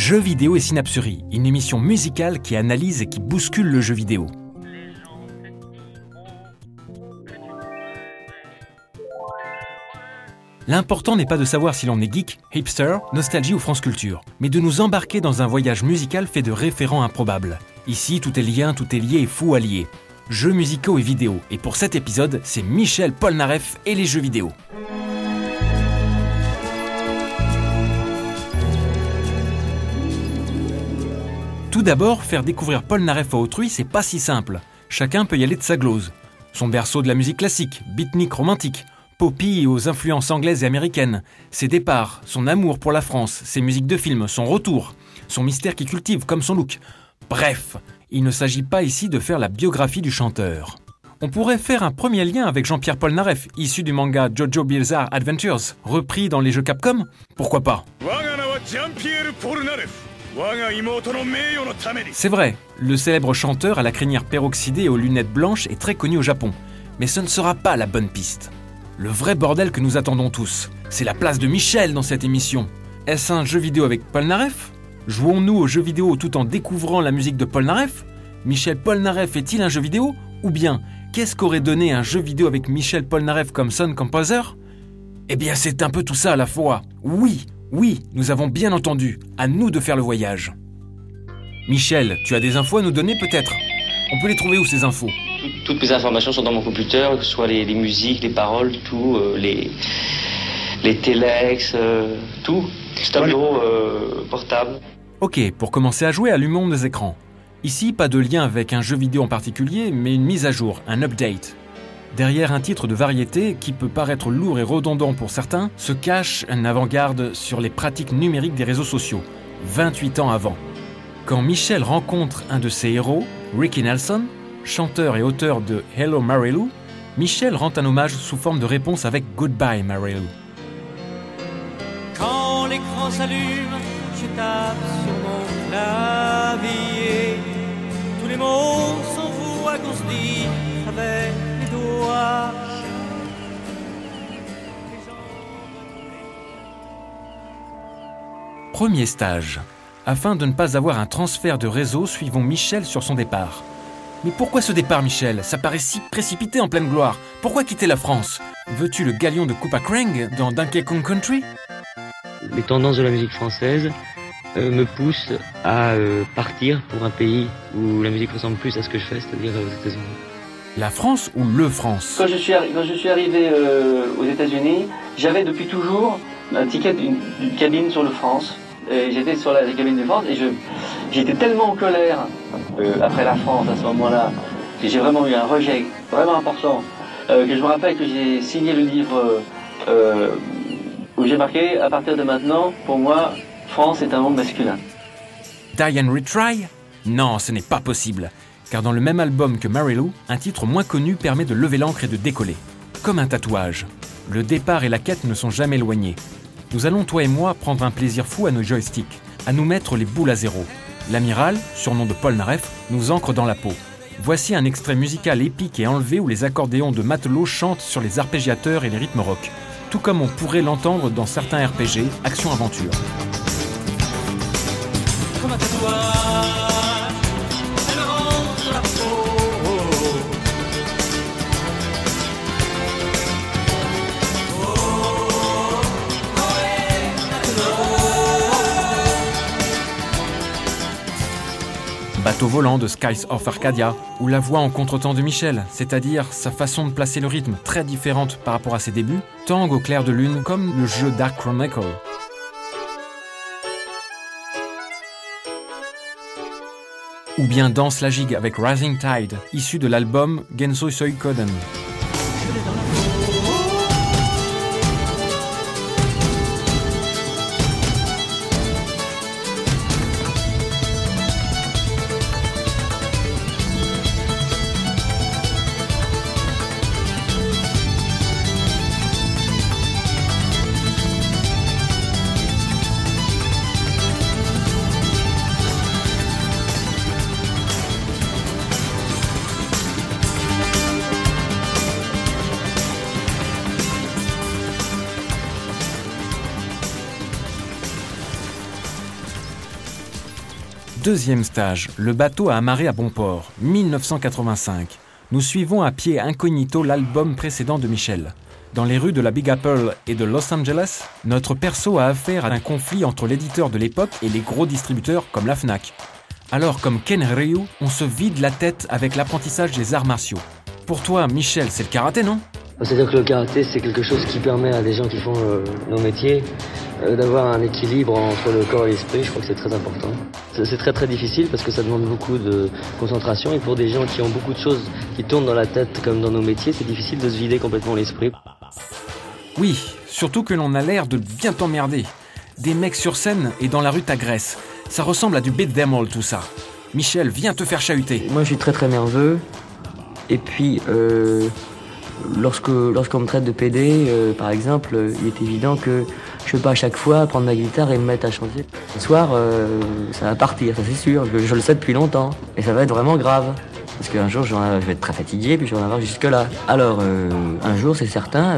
Jeux vidéo et synapserie, une émission musicale qui analyse et qui bouscule le jeu vidéo. L'important n'est pas de savoir si l'on est geek, hipster, nostalgie ou France Culture, mais de nous embarquer dans un voyage musical fait de référents improbables. Ici, tout est lien, tout est lié et fou allié. Jeux musicaux et vidéos. Et pour cet épisode, c'est Michel Polnareff et les jeux vidéo. Tout d'abord, faire découvrir Polnareff à autrui, c'est pas si simple. Chacun peut y aller de sa glose. Son berceau de la musique classique, beatnik romantique, poppy aux influences anglaises et américaines, ses départs, son amour pour la France, ses musiques de film, son retour, son mystère qui cultive comme son look. Bref, il ne s'agit pas ici de faire la biographie du chanteur. On pourrait faire un premier lien avec Jean-Pierre Polnareff, issu du manga Jojo Bizarre Adventures, repris dans les jeux Capcom? Pourquoi pas? C'est vrai, le célèbre chanteur à la crinière peroxydée et aux lunettes blanches est très connu au Japon. Mais ce ne sera pas la bonne piste. Le vrai bordel que nous attendons tous, c'est la place de Michel dans cette émission. Est-ce un jeu vidéo avec Polnareff Jouons-nous aux jeux vidéo tout en découvrant la musique de Polnareff Michel Polnareff est-il un jeu vidéo? Ou bien, qu'est-ce qu'aurait donné un jeu vidéo avec Michel Polnareff comme son composer? Eh bien, c'est un peu tout ça à la fois. Oui, oui, nous avons bien entendu. À nous de faire le voyage. Michel, tu as des infos à nous donner peut-être? On peut les trouver où ces infos? Toutes mes informations sont dans mon computer, que ce soit les, musiques, les paroles, tout, euh, les, les téléx, euh, tout. C'est un bureau euh, portable. Ok, pour commencer à jouer, allumons nos écrans. Ici, pas de lien avec un jeu vidéo en particulier, mais une mise à jour, un update. Derrière un titre de variété qui peut paraître lourd et redondant pour certains, se cache un avant-garde sur les pratiques numériques des réseaux sociaux, 28 ans avant. Quand Michel rencontre un de ses héros, Ricky Nelson, chanteur et auteur de Hello Marilou, Michel rend un hommage sous forme de réponse avec Goodbye Marilou. Quand Premier stage. Afin de ne pas avoir un transfert de réseau, suivons Michel sur son départ. Mais pourquoi ce départ, Michel? Ça paraît si précipité en pleine gloire. Pourquoi quitter la France? Veux-tu le galion de Koopa Krang dans Donkey Kong Country? Les tendances de la musique française euh, me poussent à euh, partir pour un pays où la musique ressemble plus à ce que je fais, c'est-à-dire euh, aux États-Unis. La France ou le France Quand je suis, quand je suis arrivé aux États-Unis, j'avais depuis toujours un ticket d'une cabine sur le France. J'étais sur la, cabine de France et j'étais tellement en colère après la France à ce moment-là que j'ai vraiment eu un rejet vraiment important. que je me rappelle que j'ai signé le livre où j'ai marqué à partir de maintenant, pour moi, France est un monde masculin. Diane Retry Non, ce n'est pas possible. Car dans le même album que Marilou, un titre moins connu permet de lever l'encre et de décoller. Comme un tatouage. Le départ et la quête ne sont jamais éloignés. Nous allons, toi et moi, prendre un plaisir fou à nos joysticks, à nous mettre les boules à zéro. L'amiral, surnom de Paul Naref, nous ancre dans la peau. Voici un extrait musical épique et enlevé où les accordéons de matelot chantent sur les arpégiateurs et les rythmes rock, tout comme on pourrait l'entendre dans certains RPG, action-aventure. Bateau volant de Skies of Arcadia, ou la voix en contretemps de Michel, c'est-à-dire sa façon de placer le rythme très différente par rapport à ses débuts, tangue au clair de lune comme le jeu Dark Chronicle. Ou bien Danse la gigue avec Rising Tide, issu de l'album Genso Soikoden. Deuxième stage, le bateau a amarré à bon port, 1985. Nous suivons à pied incognito l'album précédent de Michel. Dans les rues de la Big Apple et de Los Angeles, notre perso a affaire à un conflit entre l'éditeur de l'époque et les gros distributeurs comme la FNAC. Alors, comme Ken Ryu, on se vide la tête avec l'apprentissage des arts martiaux. Pour toi, Michel, c'est le karaté, non? C'est-à-dire que le karaté, c'est quelque chose qui permet à des gens qui font euh, nos métiers euh, d'avoir un équilibre entre le corps et l'esprit. Je crois que c'est très important. C'est très très difficile parce que ça demande beaucoup de concentration et pour des gens qui ont beaucoup de choses qui tournent dans la tête comme dans nos métiers, c'est difficile de se vider complètement l'esprit. Oui, surtout que l'on a l'air de bien t'emmerder. Des mecs sur scène et dans la rue t'agressent. Ça ressemble à du beat them all tout ça. Michel, viens te faire chahuter. Moi je suis très très nerveux. Et puis, euh, lorsque lorsqu'on me traite de PD, euh, par exemple, il est évident que je ne peux pas à chaque fois prendre ma guitare et me mettre à chanter. Ce soir, euh, ça va partir, ça c'est sûr. Je, le sais depuis longtemps. Et ça va être vraiment grave. Parce qu'un jour, je vais être très fatigué, puis je vais en avoir jusque-là. Alors, euh, un jour, c'est certain,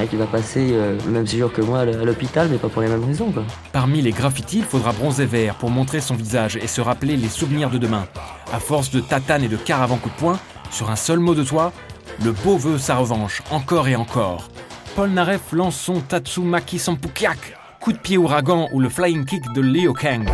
a qui va passer le même séjour que moi à l'hôpital, mais pas pour les mêmes raisons. Parmi les graffitis, il faudra bronzer vert pour montrer son visage et se rappeler les souvenirs de demain. À force de tatane et de caravans coup de poing, sur un seul mot de toi, le beau veut sa revanche, encore et encore. Paul Naref lance son Tatsumaki Sampukiak, coup de pied ouragan ou le flying kick de Leo Kang.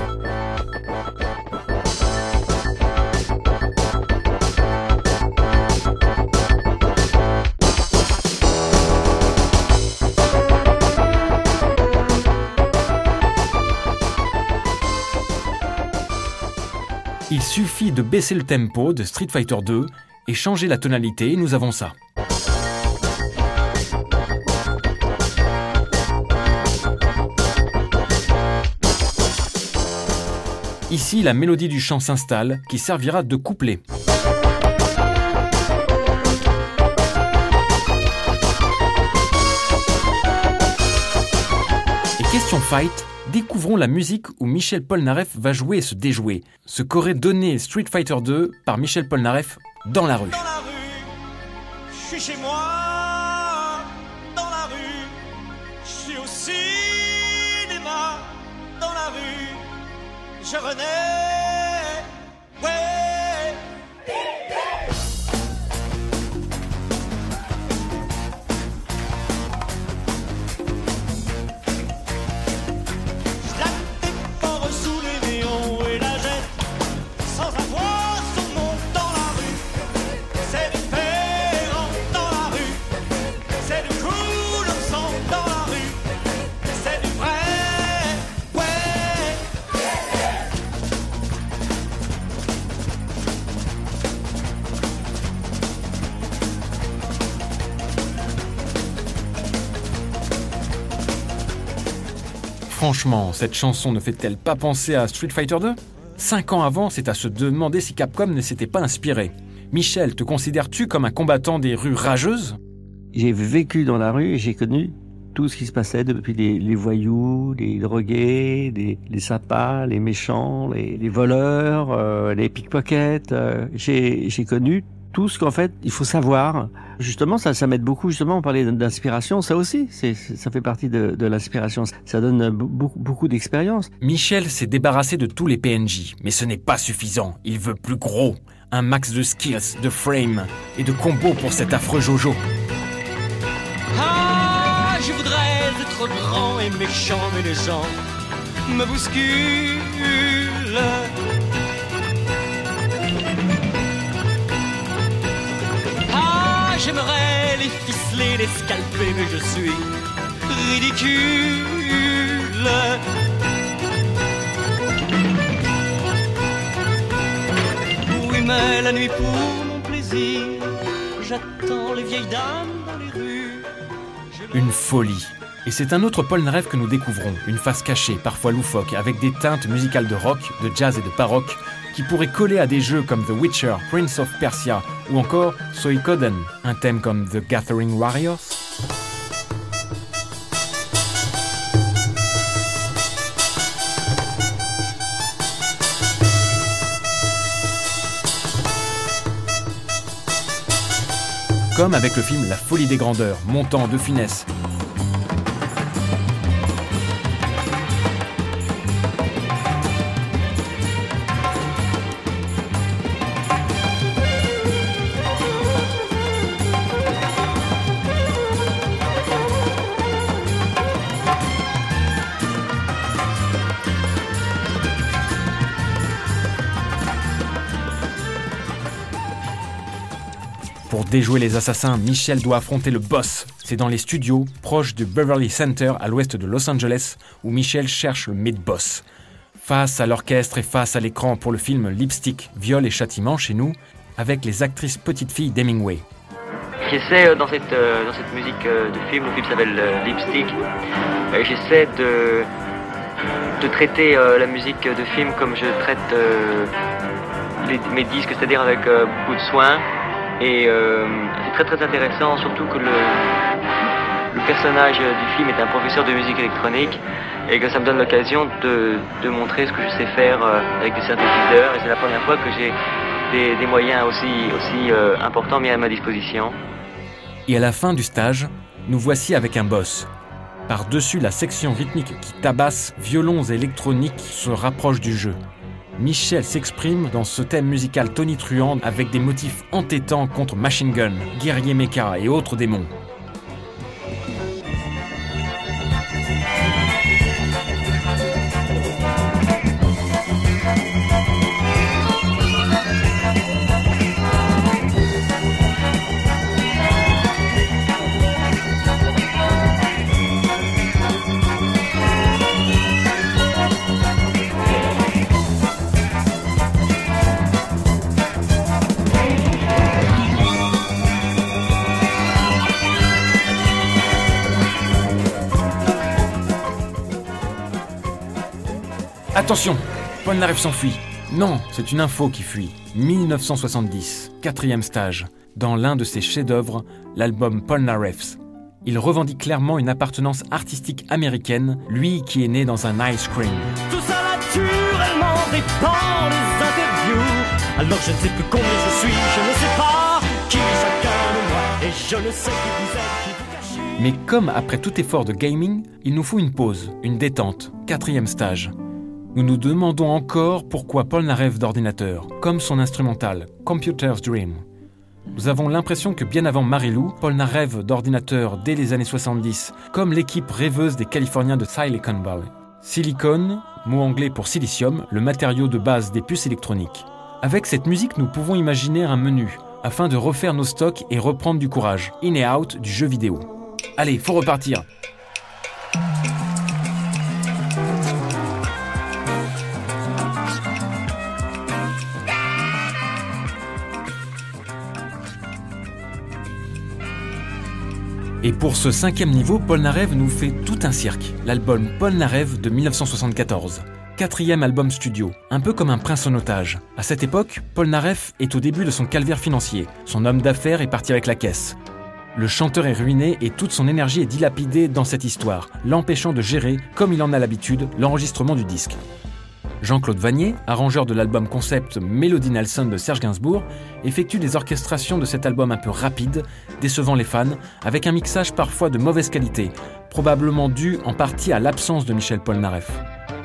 Il suffit de baisser le tempo de Street Fighter 2 et changer la tonalité, nous avons ça. Ici, la mélodie du chant s'installe, qui servira de couplet. Et question fight, découvrons la musique où Michel Polnareff va jouer et se déjouer. Ce qu'aurait donné Street Fighter 2 par Michel Polnareff dans la rue. Dans la rue, je suis chez moi. Dans la rue, je suis au cinéma. Dans la rue, je renais. Franchement, cette chanson ne fait-elle pas penser à Street Fighter 2 Cinq ans avant, c'est à se demander si Capcom ne s'était pas inspiré. Michel, te considères-tu comme un combattant des rues rageuses? J'ai vécu dans la rue et j'ai connu tout ce qui se passait depuis les, voyous, les drogués, les, les sapins, les méchants, les, voleurs, euh, les pickpockets. euh, j'ai connu tout ce qu'en fait il faut savoir. Justement, ça, ça m'aide beaucoup. Justement, on parlait d'inspiration, ça aussi, c'est ça fait partie de, de l'inspiration. Ça donne beaucoup, beaucoup d'expérience. Michel s'est débarrassé de tous les PNJ, mais ce n'est pas suffisant. Il veut plus gros. Un max de skills, de frame et de combos pour cet affreux Jojo. Ah, je voudrais être grand et méchant, mais les gens me bousculent. J'aimerais les ficeler, les scalper, mais je suis ridicule. Oui, mais la nuit pour mon plaisir, j'attends les vieilles dames dans les rues. Une folie. Et c'est un autre Polnareff que nous découvrons, une face cachée, parfois loufoque, avec des teintes musicales de rock, de jazz et de baroque, qui pourraient coller à des jeux comme The Witcher, Prince of Persia ou encore Soikoden, un thème comme The Gathering Warriors. Comme avec le film La folie des grandeurs, montant de finesse, déjouer les assassins, Michel doit affronter le boss. C'est dans les studios, proches du Beverly Center à l'ouest de Los Angeles, où Michel cherche le mid-boss. Face à l'orchestre et face à l'écran pour le film Lipstick, Viol et Châtiment chez nous, avec les actrices petites filles d'Hemingway. J'essaie euh, dans cette, euh, dans cette musique euh, de film, le film s'appelle Lipstick, j'essaie de, traiter la musique de film comme je traite mes disques, c'est-à-dire avec beaucoup de soin. Et euh, c'est très très intéressant, surtout que le, personnage du film est un professeur de musique électronique et que ça me donne l'occasion de, montrer ce que je sais faire euh, avec des synthétiseurs. Et c'est la première fois que j'ai des, moyens aussi, euh, importants mis à ma disposition. Et à la fin du stage, nous voici avec un boss. Par-dessus la section rythmique qui tabasse, violons électroniques se rapprochent du jeu. Michel s'exprime dans ce thème musical tonitruant avec des motifs entêtants contre Machine Gun, Guerrier Mecha et autres démons. Paul Naref s'enfuit. Non, c'est une info qui fuit. 1970, quatrième stage. Dans l'un de ses chefs-d'œuvre, l'album Paul Naref's. Il revendique clairement une appartenance artistique américaine, lui qui est né dans un ice cream. Tout ça naturellement dépend des interviews. Alors je ne sais plus combien je suis, je ne sais pas qui chacun de moi. Et je ne sais qui vous êtes, qui vous cachez. Mais comme après tout effort de gaming, il nous faut une pause, une détente, quatrième stage. Nous nous demandons encore pourquoi Paul n'a d'ordinateur, comme son instrumental, Computer's Dream. Nous avons l'impression que bien avant Marilou, Paul n'a d'ordinateur dès les années 70, comme l'équipe rêveuse des Californiens de Silicon Valley. Silicon, mot anglais pour silicium, le matériau de base des puces électroniques. Avec cette musique, nous pouvons imaginer un menu, afin de refaire nos stocks et reprendre du courage, in et out du jeu vidéo. Allez, faut repartir Et pour ce cinquième niveau, Paul Narev nous fait tout un cirque, l'album Paul Narev de 1974. Quatrième album studio, un peu comme un prince en otage. À cette époque, Paul Narev est au début de son calvaire financier. Son homme d'affaires est parti avec la caisse. Le chanteur est ruiné et toute son énergie est dilapidée dans cette histoire, l'empêchant de gérer, comme il en a l'habitude, l'enregistrement du disque. Jean-Claude Vanier, arrangeur de l'album concept Mélodie Nelson de Serge Gainsbourg, effectue des orchestrations de cet album un peu rapide, décevant les fans, avec un mixage parfois de mauvaise qualité, probablement dû en partie à l'absence de Michel Polnareff.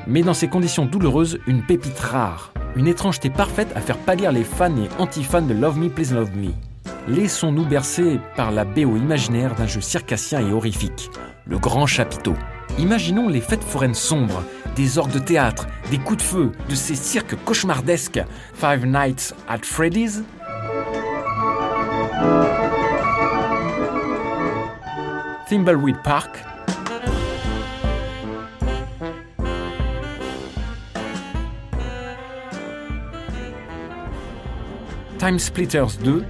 Mais dans ces conditions douloureuses, une pépite rare, une étrangeté parfaite à faire pâlir les fans et anti-fans de Love Me Please Love Me. Laissons-nous bercer par la BO imaginaire d'un jeu circassien et horrifique, le grand chapiteau. Imaginons les fêtes foraines sombres, des orgues de théâtre, des coups de feu, de ces cirques cauchemardesques. Five Nights at Freddy's. Thimbleweed Park. Time Splitters 2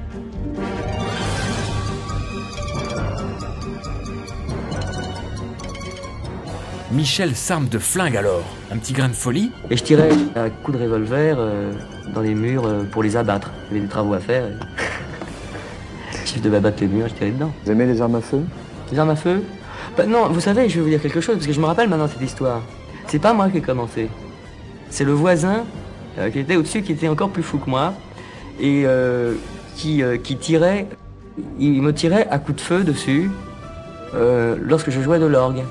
Michel s'arme de flingue alors. Un petit grain de folie Et je tirais un coup de revolver euh, dans les murs euh, pour les abattre. Il y avait des travaux à faire. et- Si je devais abattre les murs, je tirais dedans. Vous aimez les armes à feu? Les armes à feu? Bah non, vous savez, je vais vous dire quelque chose, parce que je me rappelle maintenant cette histoire. C'est pas moi qui ai commencé. C'est le voisin euh, qui était au-dessus, qui était encore plus fou que moi, et euh, qui, euh, qui tirait, il me tirait à coups de feu dessus euh, lorsque je jouais de l'orgue,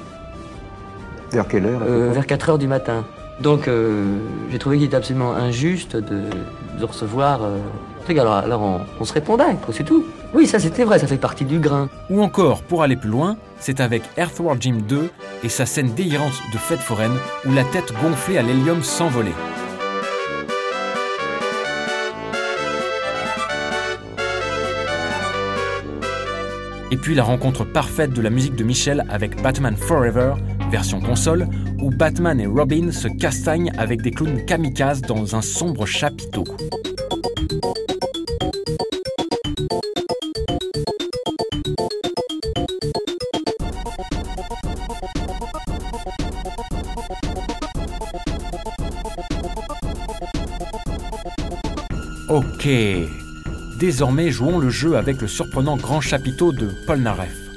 Vers quelle heure euh, vers 4 heures du matin. Donc euh, j'ai trouvé qu'il était absolument injuste de, de recevoir... Euh, alors, alors on, on se répondait, c'est tout. Oui, ça c'était vrai, ça fait partie du grain. Ou encore, pour aller plus loin, c'est avec Earthworm Jim 2 et sa scène délirante de fête foraine où la tête gonflée à l'hélium s'envolait. Et puis la rencontre parfaite de la musique de Michel avec Batman Forever, version console, où Batman et Robin se castagnent avec des clowns kamikazes dans un sombre chapiteau. Ok. Désormais, jouons le jeu avec le surprenant grand chapiteau de Paul Naref.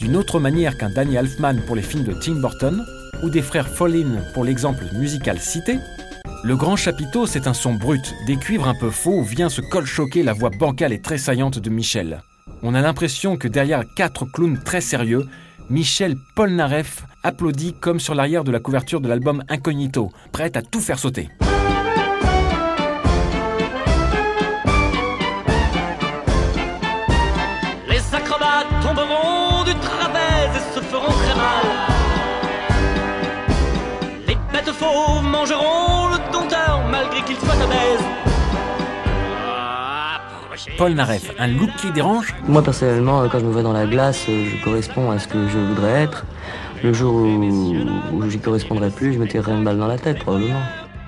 D'une autre manière qu'un Danny Elfman pour les films de Tim Burton, ou des frères Follin pour l'exemple musical cité, le grand chapiteau, c'est un son brut, des cuivres un peu faux où vient se colchoquer la voix bancale et tressaillante de Michel. On a l'impression que derrière quatre clowns très sérieux, Michel Polnareff applaudit comme sur l'arrière de la couverture de l'album Incognito, prêt à tout faire sauter. Mangeront le dompteur malgré qu'il soit obèse. Approchez- Paul Naref, un look qui dérange Moi personnellement, quand je me vois dans la glace, euh, je corresponds à ce que je voudrais être. Le jour où, où j'y correspondrai plus, je me tirerai une balle dans la tête probablement.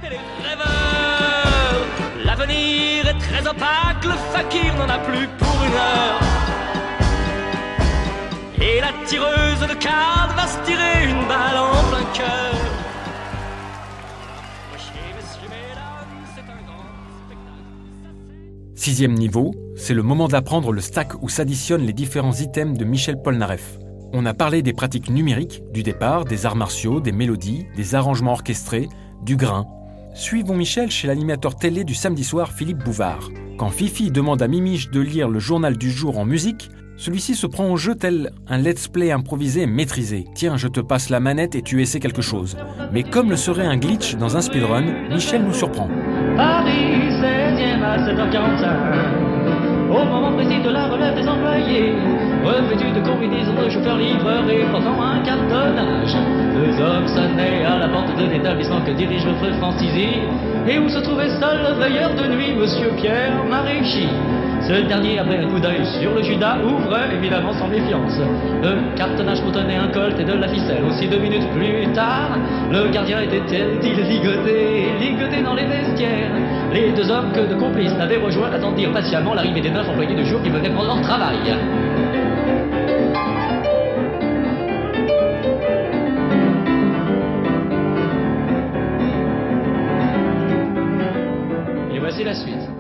Et les rêveurs, l'avenir est très opaque, le fakir n'en a plus pour une heure. Et la tireuse de cartes va se tirer une balle en plein cœur. Sixième niveau, c'est le moment d'apprendre le stack où s'additionnent les différents items de Michel Polnareff. On a parlé des pratiques numériques, du départ, des arts martiaux, des mélodies, des arrangements orchestrés, du grain. Suivons Michel chez l'animateur télé du samedi soir Philippe Bouvard. Quand Fifi demande à Mimiche de lire le journal du jour en musique, celui-ci se prend au jeu tel un let's play improvisé maîtrisé. Tiens, je te passe la manette et tu essaies quelque chose. Mais comme le serait un glitch dans un speedrun, Michel nous surprend. 16e à 7h45 Au moment précis de la relève des employés Revêtus de combinaison de chauffeur-livreur et portant un cartonnage. Deux hommes sonnaient à la porte de l'établissement que dirige le frère Francisi Et où se trouvait seul le veilleur de nuit, Monsieur Pierre Maréchy ce dernier, après un coup d'œil sur le Judas, ouvre évidemment sans méfiance. Le cartonnage contenait un colt et de la ficelle. Aussi deux minutes plus tard, le gardien était-il ligoté, ligoté dans les vestiaires? Les deux hommes que de complices l'avaient rejoint attendirent patiemment l'arrivée des neuf employés de jour qui venaient prendre leur travail. Et voici la suite.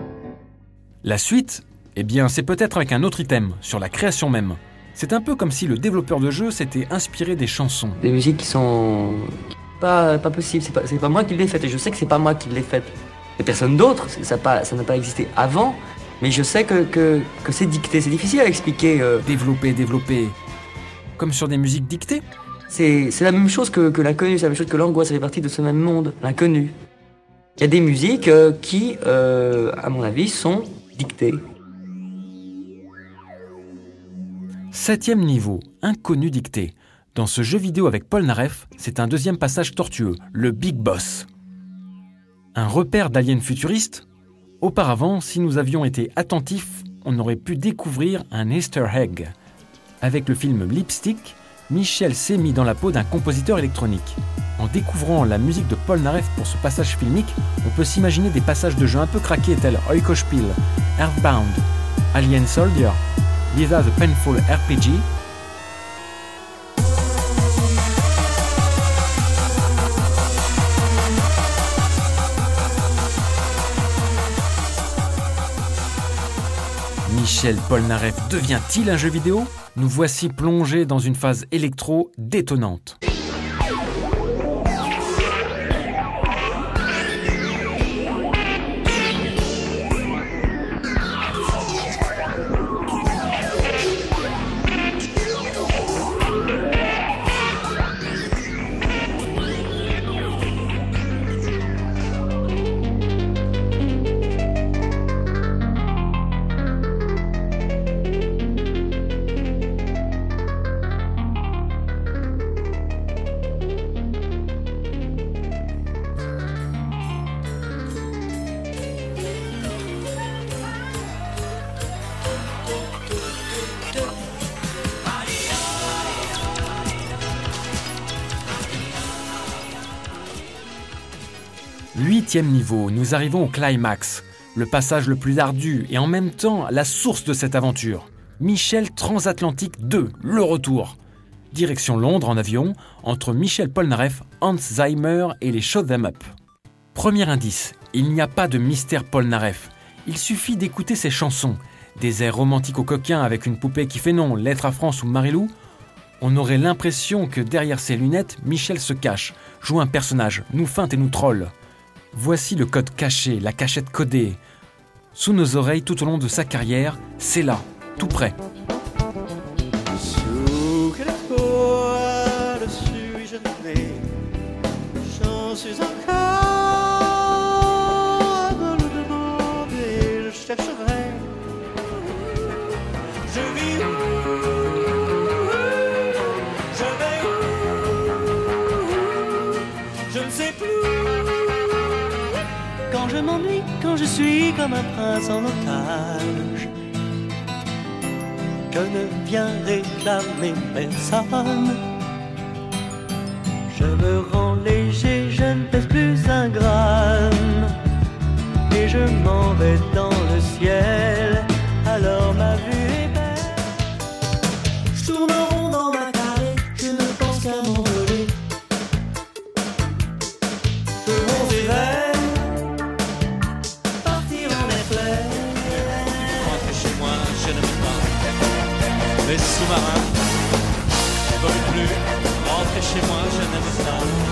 La suite, eh bien, c'est peut-être avec un autre item, sur la création même. C'est un peu comme si le développeur de jeu s'était inspiré des chansons. Des musiques qui sont pas, pas possibles, c'est pas, pas moi qui l'ai faite et je sais que c'est pas moi qui l'ai faite. Et personne d'autre, ça n'a pas, ça pas existé avant, mais je sais que, que, que c'est dicté, c'est difficile à expliquer. euh, Développer, développer. Comme sur des musiques dictées C'est c'est la même chose que, que l'inconnu, c'est la même chose que l'angoisse, ça fait partie de ce même monde, l'inconnu. Il y a des musiques euh, qui, euh, à mon avis, sont dictées. Septième niveau, inconnu dicté. Dans ce jeu vidéo avec Paul Naref, c'est un deuxième passage tortueux, le Big Boss. Un repère d'aliens futuristes? Auparavant, si nous avions été attentifs, on aurait pu découvrir un Easter egg. Avec le film Lipstick, Michel s'est mis dans la peau d'un compositeur électronique. En découvrant la musique de Paul Naref pour ce passage filmique, on peut s'imaginer des passages de jeux un peu craqués tels Oikospiel, Earthbound, Alien Soldier, Lisa the Painful RPG, Michel Polnareff devient-il un jeu vidéo? Nous voici plongés dans une phase électro détonnante. Huitième niveau, nous arrivons au climax, le passage le plus ardu et en même temps la source de cette aventure. Michel Transatlantique 2, le retour. Direction Londres en avion, entre Michel Polnareff, Hans Zimmer et les Show Them Up. Premier indice, il n'y a pas de mystère Polnareff. Il suffit d'écouter ses chansons. Des airs romantiques au coquin avec une poupée qui fait non, Lettre à France ou Marilou. On aurait l'impression que derrière ses lunettes, Michel se cache, joue un personnage, nous feinte et nous troll. Voici le code caché, la cachette codée. Sous nos oreilles tout au long de sa carrière, c'est là, tout près. Je m'ennuie, quand je suis comme un prince en otage je ne viens réclamer personne? Je me rends léger, je ne pèse plus un gramme. Et je m'en vais dans le ciel, mine.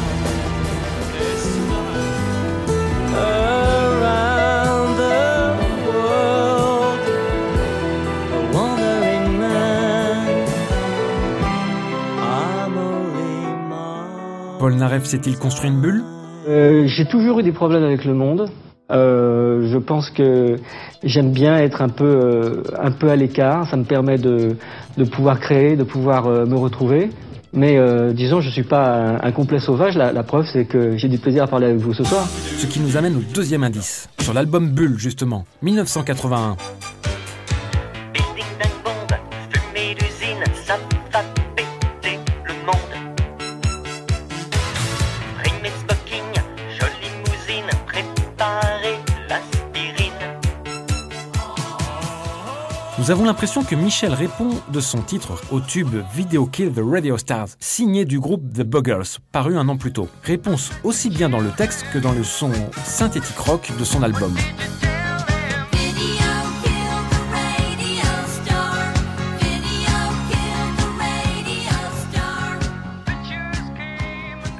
Polnareff s'est-il construit une bulle? Euh, j'ai toujours eu des problèmes avec le monde. Euh, je pense que j'aime bien être un peu, euh, un peu à l'écart. Ça me permet de, de pouvoir créer, de pouvoir euh, me retrouver. Mais euh, disons, je suis pas un, complet sauvage. La, preuve, c'est que j'ai du plaisir à parler avec vous ce soir. Ce qui nous amène au deuxième indice, sur l'album Bulle justement, 1981. Nous avons l'impression que Michel répond de son titre au tube Video Kill the Radio Stars, signé du groupe The Buggers, paru un an plus tôt. Réponse aussi bien dans le texte que dans le son synthétique rock de son album.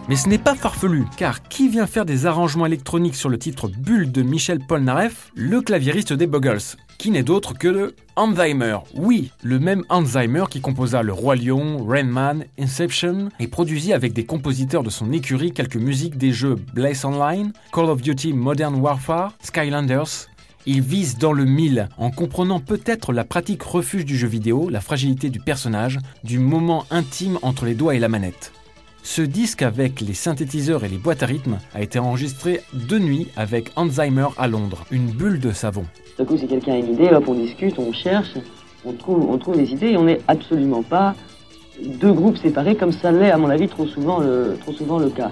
Mais ce n'est pas farfelu, car qui vient faire des arrangements électroniques sur le titre Bulle de Michel Polnareff? Le claviériste des Buggles, qui n'est d'autre que le Alzheimer. Oui, le même Alzheimer qui composa Le Roi Lion, Rain Man, Inception, et produisit avec des compositeurs de son écurie quelques musiques des jeux Blaze Online, Call of Duty Modern Warfare, Skylanders, il vise dans le mille en comprenant peut-être la pratique refuge du jeu vidéo, la fragilité du personnage, du moment intime entre les doigts et la manette. Ce disque avec les synthétiseurs et les boîtes à rythme a été enregistré de nuit avec Alzheimer à Londres, une bulle de savon. D'un coup, si quelqu'un a une idée, on discute, on cherche, on trouve, on trouve des idées et on n'est absolument pas deux groupes séparés comme ça l'est, à mon avis, trop souvent le, trop souvent le cas.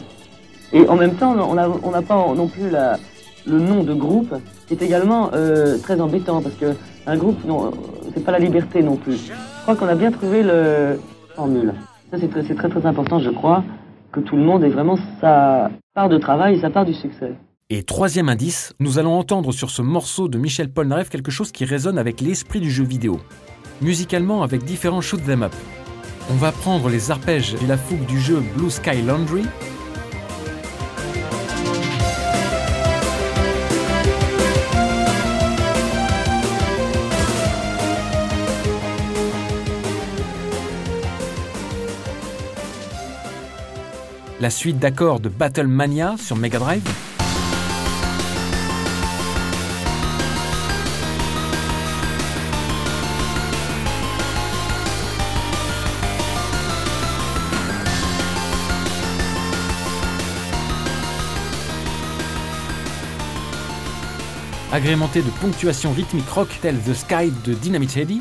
Et en même temps, on n'a pas non plus le nom de groupe, qui est également euh, très embêtant parce que un groupe, non, c'est pas la liberté non plus. Je crois qu'on a bien trouvé le formule. C'est très, très important, je crois, que tout le monde ait vraiment sa part de travail sa part du succès. Et troisième indice, nous allons entendre sur ce morceau de Michel Polnareff quelque chose qui résonne avec l'esprit du jeu vidéo. Musicalement avec différents shoot them up. On va prendre les arpèges et la fougue du jeu Blue Sky Laundry. La suite d'accords de Battle Mania sur Mega Drive. agrémenté de ponctuation rythmique rock telle The Sky de Dynamite Heady.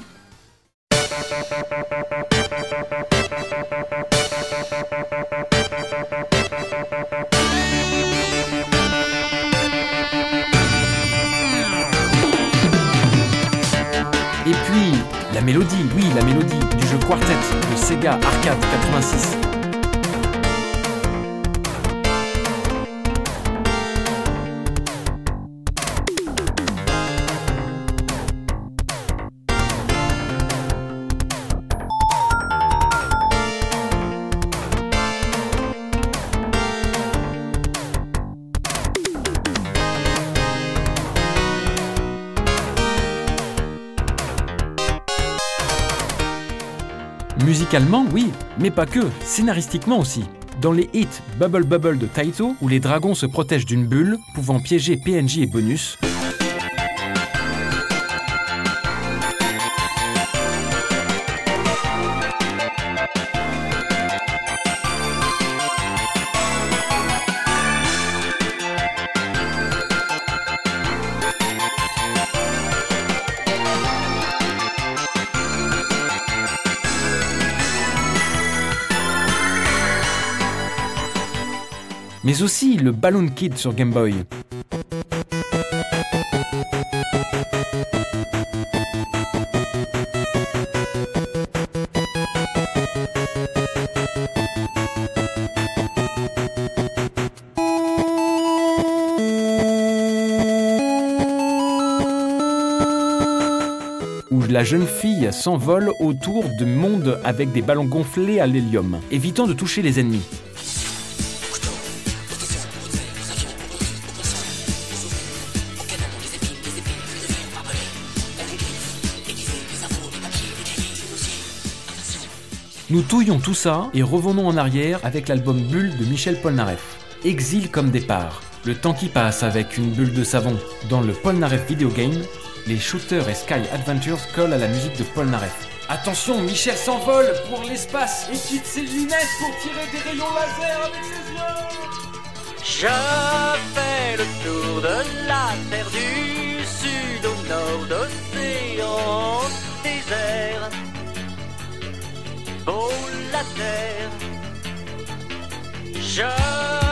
La mélodie du jeu Quartet de Sega Arcade 86. Musicalement, oui, mais pas que, scénaristiquement aussi. Dans les hits Bubble Bubble de Taito, où les dragons se protègent d'une bulle pouvant piéger PNJ et bonus, mais aussi le Balloon Kid sur Game Boy. où la jeune fille s'envole autour de mondes avec des ballons gonflés à l'hélium, évitant de toucher les ennemis. Nous touillons tout ça et revenons en arrière avec l'album Bulle de Michel Polnareff. Exil comme départ. Le temps qui passe avec une bulle de savon. Dans le Polnareff Video Game, les shooters et Sky Adventures collent à la musique de Polnareff. Attention, Michel s'envole pour l'espace et quitte ses lunettes pour tirer des rayons laser avec ses yeux. Je fais le tour de la terre du sud au nord d'océan désert. Oh la terre, je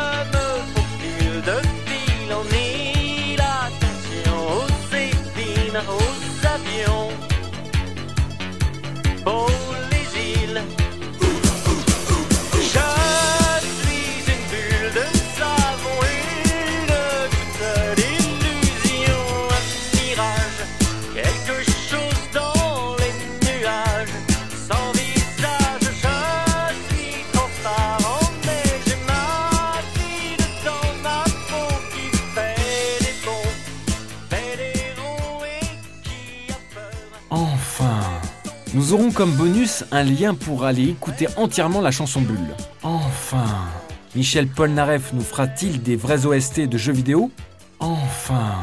comme bonus un lien pour aller écouter entièrement la chanson Bulle. Enfin Michel Polnareff nous fera-t-il des vrais OST de jeux vidéo? Enfin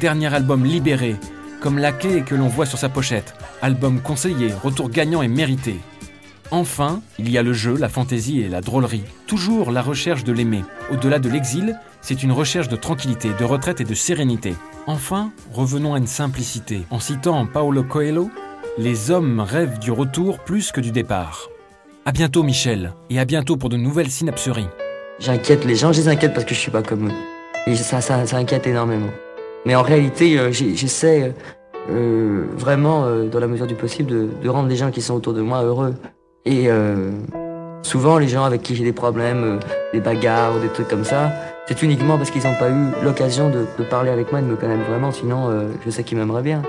Dernier album libéré, comme la clé que l'on voit sur sa pochette. Album conseillé, retour gagnant et mérité. Enfin, il y a le jeu, la fantaisie et la drôlerie. Toujours la recherche de l'aimer. Au-delà de l'exil, c'est une recherche de tranquillité, de retraite et de sérénité. Enfin, revenons à une simplicité. En citant Paolo Coelho, les hommes rêvent du retour plus que du départ. À bientôt Michel, et à bientôt pour de nouvelles synapseries. J'inquiète les gens, je les inquiète parce que je suis pas comme eux. Et ça, ça, ça inquiète énormément. Mais en réalité, euh, j'essaie euh, euh, vraiment, euh, dans la mesure du possible, de, de rendre les gens qui sont autour de moi heureux. Et souvent, les gens avec qui j'ai des problèmes, des bagarres des trucs comme ça, c'est uniquement parce qu'ils n'ont pas eu l'occasion de, de parler avec moi, de me connaître vraiment. Sinon, je sais qu'ils m'aimeraient bien.